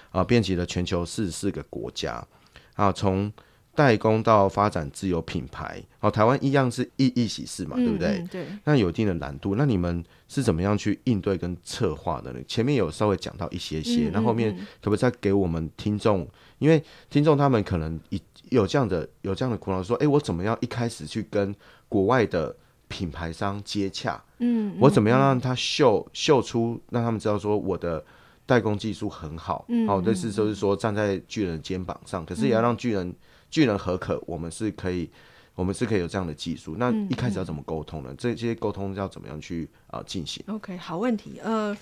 啊、呃、遍及了全球四十四个国家啊，从代工到发展自有品牌。哦，台湾一样是一一喜事嘛，对不对？嗯嗯、对。那有一定的难度，那你们是怎么样去应对跟策划的呢？前面有稍微讲到一些些，那、嗯、后，后面可不可以再给我们听众？因为听众他们可能有这样的有这样的苦恼，说：哎、欸，我怎么样一开始去跟国外的品牌商接洽？嗯，我怎么样让他秀秀出，让他们知道说我的代工技术很好。嗯，好，这是就是说站在巨人的肩膀上，可是也要让巨人、嗯、巨人何可，我们是可以，我们是可以有这样的技术。那一开始要怎么沟通呢？嗯、这些沟通要怎么样去啊进行？OK，好问题。呃，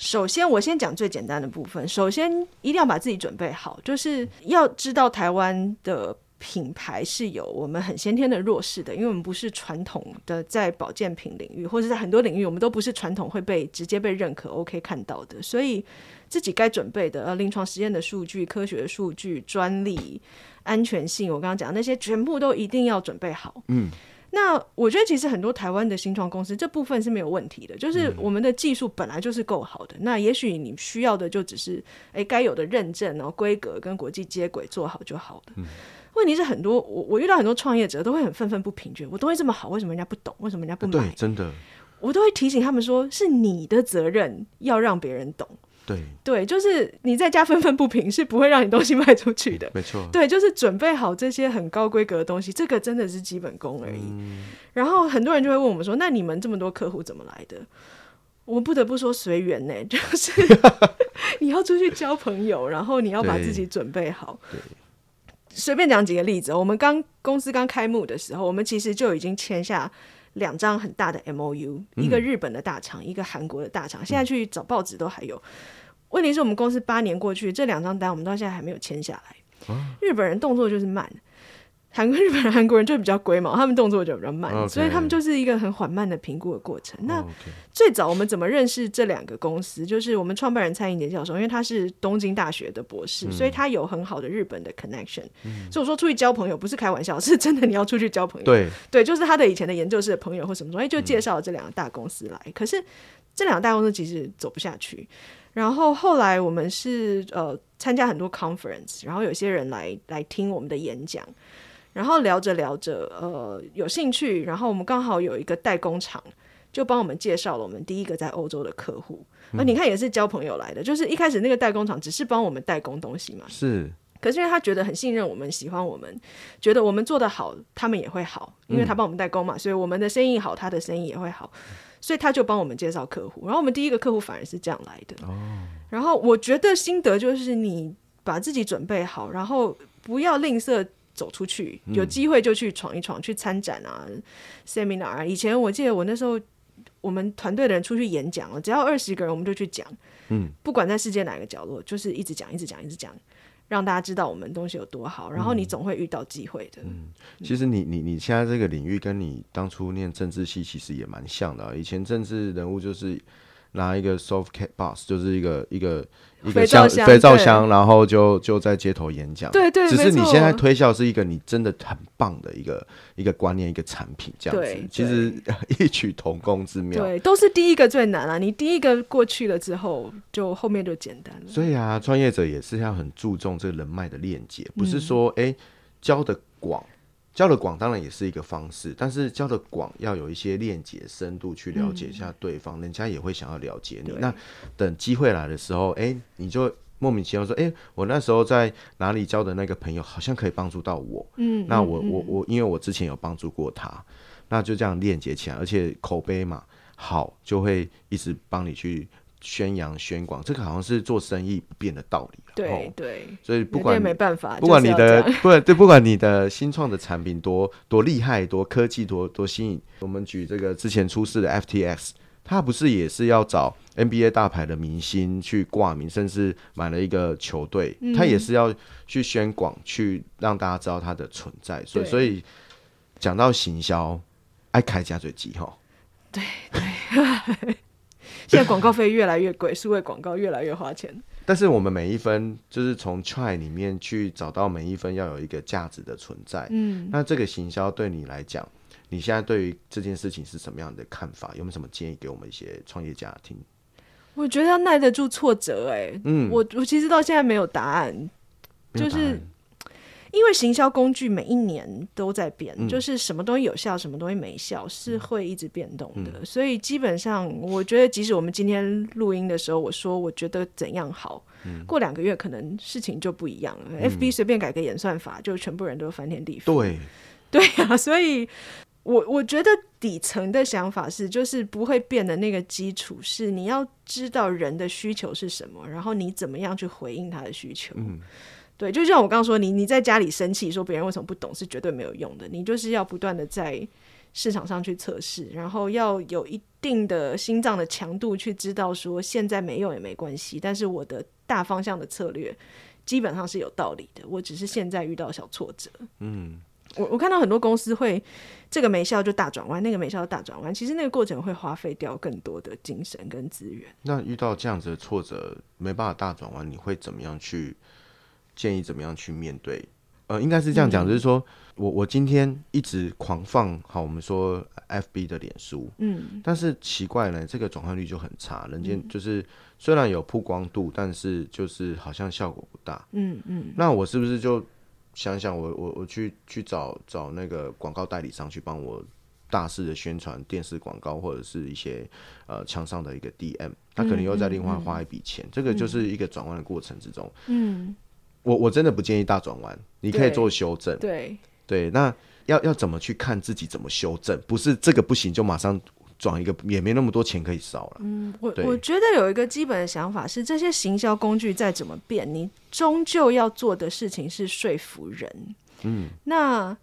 首先我先讲最简单的部分。首先一定要把自己准备好，就是要知道台湾的。品牌是有我们很先天的弱势的，因为我们不是传统的在保健品领域，或者在很多领域，我们都不是传统会被直接被认可、OK 看到的。所以自己该准备的呃临床实验的数据、科学的数据、专利、安全性，我刚刚讲那些全部都一定要准备好。嗯，那我觉得其实很多台湾的新创公司这部分是没有问题的，就是我们的技术本来就是够好的。那也许你需要的就只是诶该有的认证，然后规格跟国际接轨做好就好了。嗯问题是很多，我我遇到很多创业者都会很愤愤不平，觉得我东西这么好，为什么人家不懂？为什么人家不买？对，真的，我都会提醒他们说，是你的责任要让别人懂。对对，就是你在家愤愤不平，是不会让你东西卖出去的。<laughs> 没错，对，就是准备好这些很高规格的东西，这个真的是基本功而已。嗯。然后很多人就会问我们说，那你们这么多客户怎么来的？我不得不说随缘呢，<laughs> 就是你要出去交朋友，然后你要把自己准备好。对。对随便讲几个例子，我们刚公司刚开幕的时候，我们其实就已经签下两张很大的 MOU，一个日本的大厂，一个韩国的大厂。现在去找报纸都还有。问题是我们公司八年过去，这两张单我们到现在还没有签下来。日本人动作就是慢。韩国、日本人、韩国人就比较龟毛，他们动作就比较慢.所以他们就是一个很缓慢的评估的过程。Oh. 那最早我们怎么认识这两个公司？就是我们创办人蔡英杰教授，因为他是东京大学的博士，嗯、所以他有很好的日本的 connection、嗯。所以我说出去交朋友不是开玩笑，是真的你要出去交朋友。对对，就是他的以前的研究室的朋友或什么东西，就介绍了这两个大公司来。嗯、可是这两个大公司其实走不下去。然后后来我们是呃参加很多 conference，然后有些人来来听我们的演讲，然后聊着聊着呃有兴趣，然后我们刚好有一个代工厂，就帮我们介绍了我们第一个在欧洲的客户。那、嗯、你看也是交朋友来的，就是一开始那个代工厂只是帮我们代工东西嘛，是。可是因为他觉得很信任我们，喜欢我们，觉得我们做的好，他们也会好，因为他帮我们代工嘛，嗯、所以我们的生意好，他的生意也会好。所以他就帮我们介绍客户，然后我们第一个客户反而是这样来的。哦。然后我觉得心得就是你把自己准备好，然后不要吝啬走出去，有机会就去闯一闯，去参展啊，seminar 啊。以前我记得我那时候我们团队的人出去演讲了，只要二十个人我们就去讲，嗯，不管在世界哪个角落，就是一直讲，一直讲，一直讲。让大家知道我们东西有多好，然后你总会遇到机会的。嗯，其实你你你现在这个领域跟你当初念政治系其实也蛮像的啊。以前政治人物就是。拿一个 Softcat box，就是一个一个一个像肥皂箱，然后就就在街头演讲。对对，只是你现在推销是一个你真的很棒的一个一个观念，一个产品这样子。其实 <laughs> 异曲同工之妙。对，都是第一个最难啊！你第一个过去了之后，就后面就简单了。所以啊，创业者也是要很注重这个人脉的链接，不是说哎、嗯欸、交的广。交的广当然也是一个方式，但是交的广要有一些链接深度去了解一下对方，嗯、人家也会想要了解你。那等机会来的时候，哎、欸，你就莫名其妙说，哎、欸，我那时候在哪里交的那个朋友好像可以帮助到我。嗯，那我我我，因为我之前有帮助过他，那就这样链接起来，而且口碑嘛好，就会一直帮你去。宣扬宣广，这个好像是做生意不变的道理。对对，所以不管没办法，不管你的不对，不管你的新创的产品多多厉害，多科技，多多新颖。我们举这个之前出事的 FTX，他不是也是要找 NBA 大牌的明星去挂名，甚至买了一个球队，他、嗯、也是要去宣广，去让大家知道它的存在。所以，所以讲到行销，爱开加嘴机哈。对对。<laughs> 现在广告费越来越贵，数位广告越来越花钱。但是我们每一分就是从 try 里面去找到每一分要有一个价值的存在。嗯，那这个行销对你来讲，你现在对于这件事情是什么样的看法？有没有什么建议给我们一些创业家听？我觉得要耐得住挫折、欸。哎，嗯，我我其实到现在没有答案，就是。因为行销工具每一年都在变，嗯，就是什么东西有效，什么东西没效，是会一直变动的。嗯，所以基本上，我觉得即使我们今天录音的时候，我说我觉得怎样好，嗯，过两个月可能事情就不一样了。嗯，FB 随便改个演算法，就全部人都翻天地覆。对，<laughs> 对啊，所以我我觉得底层的想法是，就是不会变的那个基础是你要知道人的需求是什么，然后你怎么样去回应他的需求。嗯。对，就像我刚刚说，你你在家里生气说别人为什么不懂，是绝对没有用的。你就是要不断的在市场上去测试，然后要有一定的心脏的强度，去知道说现在没用也没关系。但是我的大方向的策略基本上是有道理的，我只是现在遇到小挫折。嗯，我我看到很多公司会这个没效就大转弯，那个没效就大转弯，其实那个过程会花费掉更多的精神跟资源。那遇到这样子的挫折没办法大转弯，你会怎么样去？建议怎么样去面对？呃，应该是这样讲，就是说我我今天一直狂放好，我们说 FB 的脸书，嗯，但是奇怪呢，这个转换率就很差，人家就是虽然有曝光度，但是就是好像效果不大，嗯嗯。那我是不是就想想我我我去去找找那个广告代理商去帮我大肆的宣传电视广告或者是一些呃墙上的一个 DM，他可能又在另外花一笔钱，这个就是一个转换的过程之中，嗯。我我真的不建议大转弯，你可以做修正。对对，那要要怎么去看自己怎么修正？不是这个不行就马上转一个，也没那么多钱可以烧了。嗯，我我觉得有一个基本的想法是，这些行销工具再怎么变，你终究要做的事情是说服人。嗯，那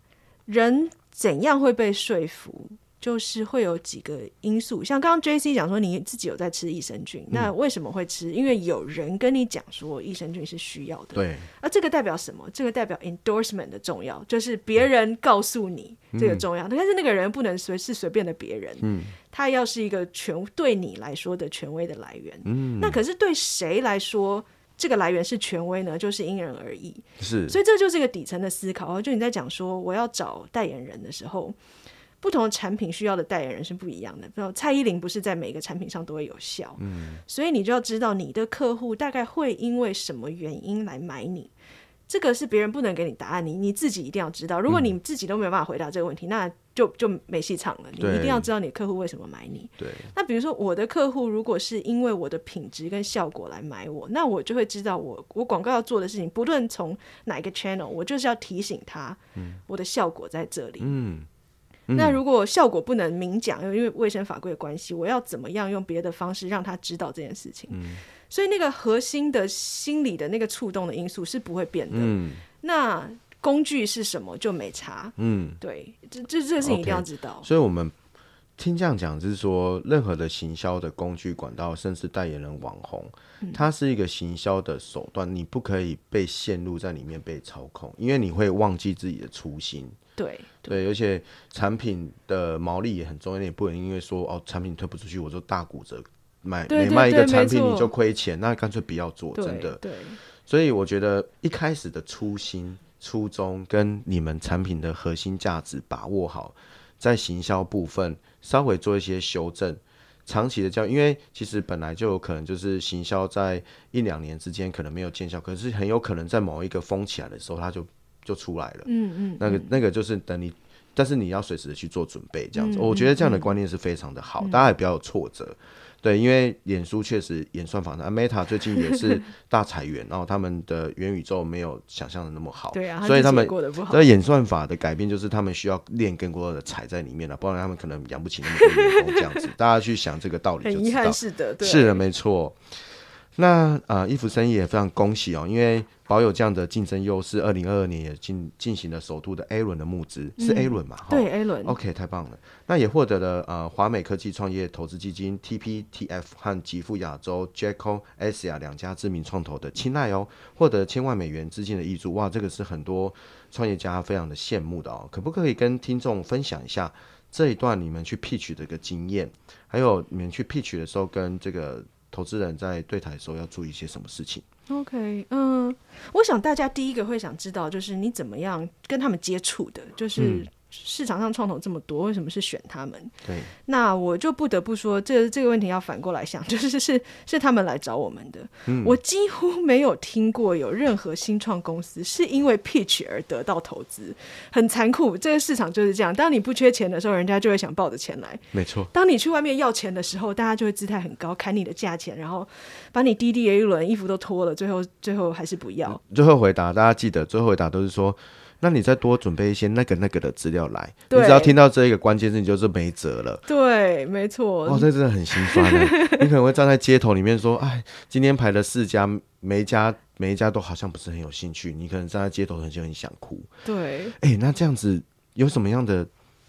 人怎样会被说服？就是会有几个因素，像刚刚 JC 讲说你自己有在吃益生菌，嗯，那为什么会吃？因为有人跟你讲说益生菌是需要的。对，而这个代表什么？这个代表 endorsement 的重要，就是别人告诉你这个重要，嗯。但是那个人不能随是随便的别人，嗯，他要是一个权对你来说的权威的来源。嗯，那可是对谁来说这个来源是权威呢？就是因人而异。是，所以这就是一个底层的思考。就你在讲说我要找代言人的时候。不同的产品需要的代言人是不一样的。蔡依林不是在每个产品上都会有效，嗯，所以你就要知道你的客户大概会因为什么原因来买你。这个是别人不能给你答案，你你自己一定要知道。如果你自己都没有办法回答这个问题，嗯、那就就没戏唱了。你一定要知道你客户为什么买你。对。那比如说我的客户如果是因为我的品质跟效果来买我，那我就会知道我我广告要做的事情，不论从哪一个 channel，我就是要提醒他，我的效果在这里。嗯。嗯、那如果效果不能明讲，因为卫生法规的关系，我要怎么样用别的方式让他知道这件事情？嗯。所以那个核心的心理的那个触动的因素是不会变的。嗯，那工具是什么就没差。嗯，对，这这这个事情一定要知道。Okay, 所以我们听这样讲，就是说，任何的行销的工具、管道，甚至代言人、网红，嗯、它是一个行销的手段，你不可以被陷入在里面被操控，因为你会忘记自己的初心。对对，而且产品的毛利也很重要，你不能因为说哦，产品推不出去，我就大骨折。买每卖一个产品你就亏钱，那干脆不要做，真的。对，所以我觉得一开始的初心、初衷跟你们产品的核心价值把握好，在行销部分稍微做一些修正，长期的教育，因为其实本来就有可能就是行销在一两年之间可能没有见效，可是很有可能在某一个封起来的时候，它就就出来了。嗯嗯，那个那个就是等你，但是你要随时的去做准备，这样子。我觉得这样的观念是非常的好，大家也不要有挫折。对，因为脸书确实演算法呢，Meta 最近也是 <laughs> 大裁员，然后他们的元宇宙没有想象的那么好，对啊，所以他们这演算法的改变就是他们需要练更多的财在里面了，不然他们可能养不起那么多员工这样子。<laughs> 大家去想这个道理就知道，很遗憾是的，对，是的，没错。那呃，伊芙生意也非常恭喜哦，因为保有这样的竞争优势，二零二二年也进进行了首度的 A 轮的募资，嗯、是 A 轮嘛？对，A 轮。OK，太棒了。那也获得了呃华美科技创业投资基金 TPTF 和极富亚洲 Jaco Asia 两家知名创投的青睐哦，获得千万美元资金的挹注。哇，这个是很多创业家非常的羡慕的哦。可不可以跟听众分享一下这一段你们去 pitch 的一个经验，还有你们去 pitch 的时候跟这个。投资人在对台的时候要注意一些什么事情？OK，嗯，我想大家第一个会想知道，就是你怎么样跟他们接触的，就是。嗯市场上创投这么多，为什么是选他们？对，那我就不得不说，这这个问题要反过来想，<laughs> 就是是是他们来找我们的。嗯，我几乎没有听过有任何新创公司是因为 pitch 而得到投资，很残酷。这个市场就是这样，当你不缺钱的时候，人家就会想抱着钱来。没错。当你去外面要钱的时候，大家就会姿态很高，砍你的价钱，然后把你滴滴了一轮，衣服都脱了，最后最后还是不要。最后回答，大家记得，最后回答都是说。那你再多准备一些那个那个的资料来，你只要听到这一个关键字，你就是没辙了。对，没错。哦，这真的很心酸的。<laughs> 你可能会站在街头里面说：“哎，今天排了四家，每一家每一家都好像不是很有兴趣。”你可能站在街头，就很想哭。对。哎、欸，那这样子有什么样的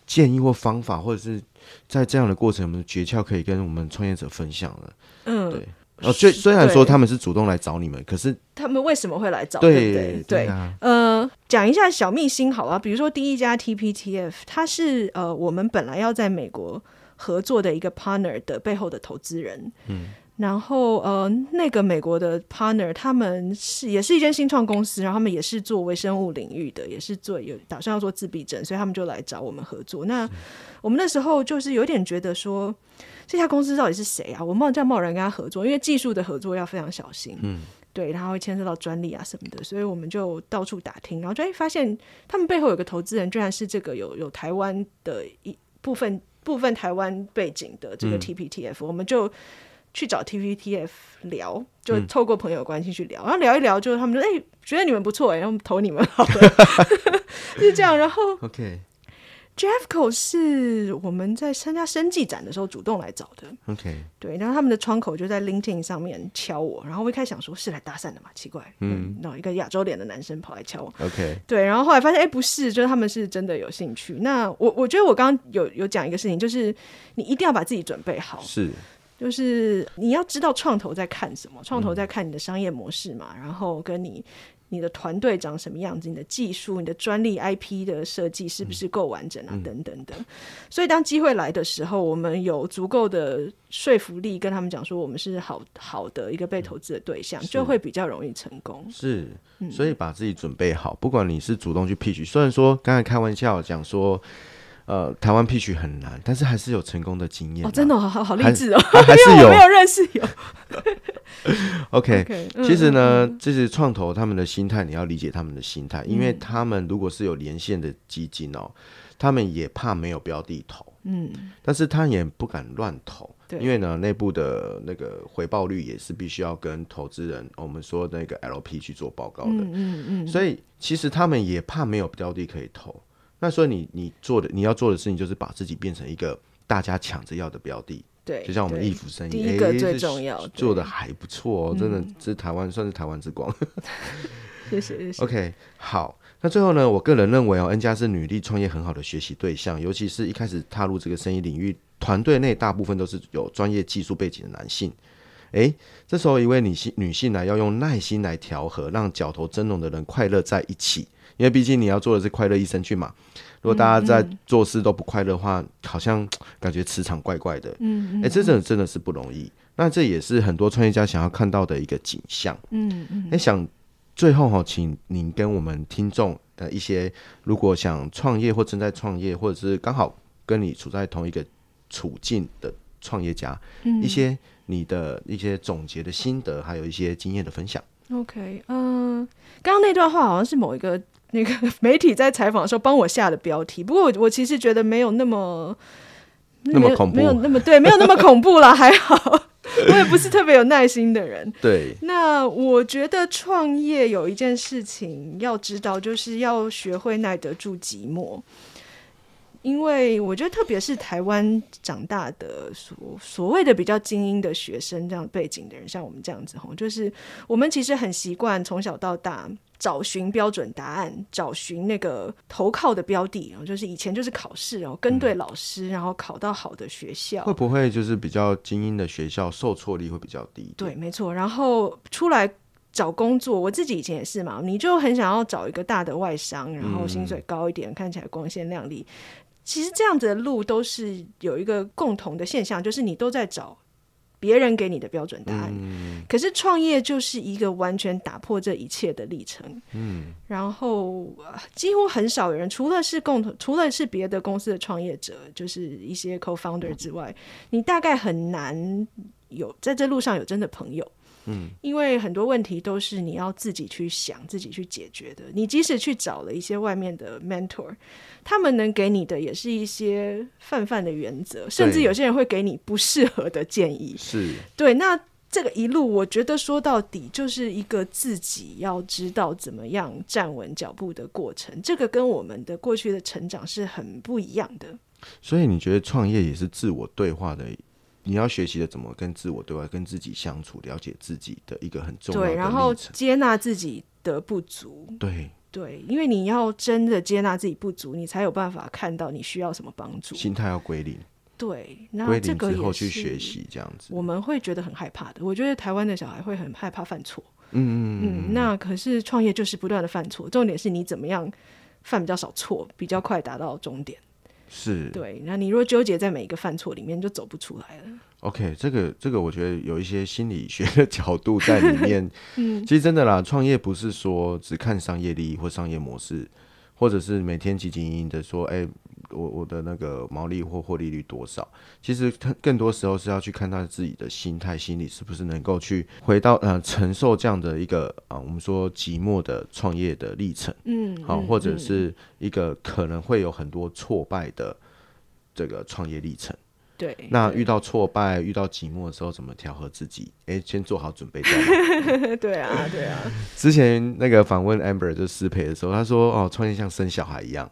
建议或方法，或者是在这样的过程有没有诀窍可以跟我们创业者分享呢？嗯，对。哦，虽虽然说他们是主动来找你们，可是他们为什么会来找？对对对，对啊、呃，讲一下小秘辛好了。比如说第一家 TPTF，它是呃我们本来要在美国合作的一个 partner 的背后的投资人。嗯，然后呃那个美国的 partner 他们是也是一间新创公司，然后他们也是做微生物领域的，也是做有打算要做自闭症，所以他们就来找我们合作。那我们那时候就是有点觉得说。这家公司到底是谁啊？我们这样贸然跟他合作，因为技术的合作要非常小心，嗯，对，然后会牵涉到专利啊什么的，所以我们就到处打听，然后就哎发现他们背后有个投资人，居然是这个有有台湾的一部分部分台湾背景的这个 TPTF，嗯，我们就去找 TVTF 聊，就透过朋友关系去聊，嗯，然后聊一聊，就他们说哎觉得你们不错哎，然后投你们好了，<laughs> <laughs> 是这样，然后 OK。Jeffco 是我们在参加生技展的时候主动来找的。OK，对，然后他们的窗口就在 LinkedIn 上面敲我，然后我一开始想说是来搭讪的嘛，奇怪，嗯，然后一个亚洲脸的男生跑来敲我。OK，对，然后后来发现哎不是，就是他们是真的有兴趣。那我我觉得我刚刚有有讲一个事情，就是你一定要把自己准备好，是，就是你要知道创投在看什么，创投在看你的商业模式嘛，嗯、然后跟你。你的团队长什么样子？你的技术、你的专利 IP 的设计是不是够完整啊？嗯、等等等。所以当机会来的时候，我们有足够的说服力跟他们讲说，我们是好好的一个被投资的对象，嗯、就会比较容易成功。是，所以把自己准备好，不管你是主动去 pitch，虽然说刚才开玩笑讲说，呃，台湾 pitch 很难，但是还是有成功的经验哦，真的好好励志哦，还，还是 <laughs> 有，没有认识有。<laughs> OK，, okay 其实呢，嗯、这是创投他们的心态，你要理解他们的心态，因为他们如果是有连线的基金哦，他们也怕没有标的投，嗯，但是他也不敢乱投，对，因为呢，内部的那个回报率也是必须要跟投资人，我们说那个 LP 去做报告的，嗯嗯，嗯，所以其实他们也怕没有标的可以投。那所以你你做的你要做的事情就是把自己变成一个大家抢着要的标的，对，就像我们易服生意，第一个最重要，做的还不错哦，真的是台湾算是台湾之光。<laughs> 谢谢谢谢。OK，好，那最后呢，我个人认为哦，N 家是女力创业很好的学习对象，尤其是一开始踏入这个生意领域，团队内大部分都是有专业技术背景的男性。诶，这时候一位女性女性呢，要用耐心来调和，让角头争龙的人快乐在一起。因为毕竟你要做的是快乐益生菌嘛，如果大家在做事都不快乐的话，好像感觉磁场怪怪的。嗯，嗯，哎、欸，这真的真的是不容易。那这也是很多创业家想要看到的一个景象。嗯嗯。哎、欸，想最后哈，请您跟我们听众呃一些，如果想创业或正在创业，或者是刚好跟你处在同一个处境的创业家，嗯，一些你的一些总结的心得，还有一些经验的分享。OK，嗯、呃，刚刚那段话好像是某一个。那个 <laughs> 媒体在采访的时候帮我下的标题，不过我我其实觉得没有那么那么恐怖，没有那么对，没有那么恐怖啦，还好。我也不是特别有耐心的人。<laughs> 对，那我觉得创业有一件事情要知道，就是要学会耐得住寂寞。因为我觉得，特别是台湾长大的所所谓的比较精英的学生，这样背景的人，像我们这样子吼，就是我们其实很习惯从小到大找寻标准答案，找寻那个投靠的标的，然后就是以前就是考试，然后跟对老师，然后考到好的学校。会不会就是比较精英的学校受挫力会比较低？对，没错。然后出来找工作，我自己以前也是嘛，你就很想要找一个大的外商，然后薪水高一点，嗯、看起来光鲜亮丽。其实这样子的路都是有一个共同的现象，就是你都在找别人给你的标准答案。嗯、可是创业就是一个完全打破这一切的历程。嗯，然后几乎很少有人，除了是共同，除了是别的公司的创业者，就是一些 co-founder 之外，你大概很难有在这路上有真的朋友。嗯，因为很多问题都是你要自己去想、自己去解决的。你即使去找了一些外面的 mentor，他们能给你的也是一些泛泛的原则，甚至有些人会给你不适合的建议。是对。那这个一路，我觉得说到底就是一个自己要知道怎么样站稳脚步的过程。这个跟我们的过去的成长是很不一样的。所以你觉得创业也是自我对话的？你要学习的怎么跟自我对话，跟自己相处，了解自己的一个很重要的。对，然后接纳自己的不足。对对，因为你要真的接纳自己不足，你才有办法看到你需要什么帮助。心态要归零。对，那这个之后去学习这样子，我们会觉得很害怕的。我觉得台湾的小孩会很害怕犯错。嗯嗯嗯。那可是创业就是不断的犯错，重点是你怎么样犯比较少错，比较快达到终点。是对，那你若纠结在每一个犯错里面，就走不出来了。OK，这个这个，我觉得有一些心理学的角度在里面。<laughs> 嗯，其实真的啦，创业不是说只看商业利益或商业模式，或者是每天汲汲营营的说，哎、欸。我我的那个毛利或获利率多少？其实他更多时候是要去看他自己的心态、心理是不是能够去回到呃承受这样的一个啊、呃，我们说寂寞的创业的历程，嗯，好，或者是一个可能会有很多挫败的这个创业历程。对，那遇到挫败、遇到寂寞的时候，怎么调和自己？哎、欸，先做好准备。<laughs> 对啊，对啊。<laughs> 之前那个访问 Amber 就失陪的时候，他说：“哦，创业像生小孩一样。”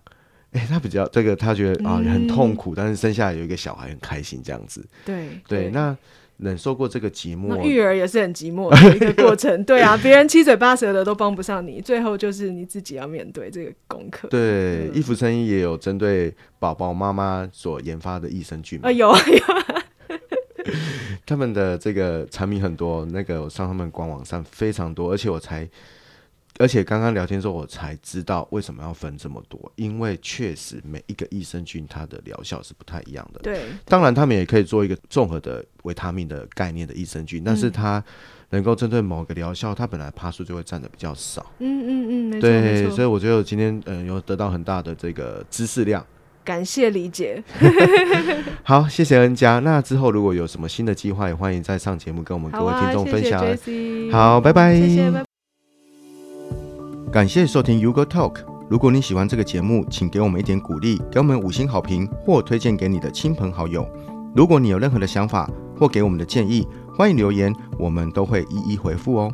哎、欸，他比较这个，他觉得啊、嗯、很痛苦，但是生下来有一个小孩很开心，这样子。对对，那忍受过这个寂寞，育儿也是很寂寞的 <laughs> 一个过程。对啊，别人七嘴八舌的都帮不上你，最后就是你自己要面对这个功课。对，易服生意也有针对宝宝妈妈所研发的益生菌啊，有啊有啊。<laughs> 他们的这个产品很多，那个我上他们官网上非常多，而且我才。而且刚刚聊天的时候，我才知道为什么要分这么多，因为确实每一个益生菌它的疗效是不太一样的。对，当然他们也可以做一个综合的维他命的概念的益生菌，但是它能够针对某个疗效，它本来趴数就会占的比较少。嗯嗯嗯，对，所以我觉得我今天嗯有得到很大的这个知识量。感谢理解。<laughs> 好，谢谢恩佳。那之后如果有什么新的计划，也欢迎再上节目跟我们各位听众分享。好，谢谢好，拜拜。谢谢，拜拜。感谢收听 Yugo TALK。如果你喜欢这个节目，请给我们一点鼓励，给我们五星好评，或推荐给你的亲朋好友。如果你有任何的想法或给我们的建议，欢迎留言，我们都会一一回复哦。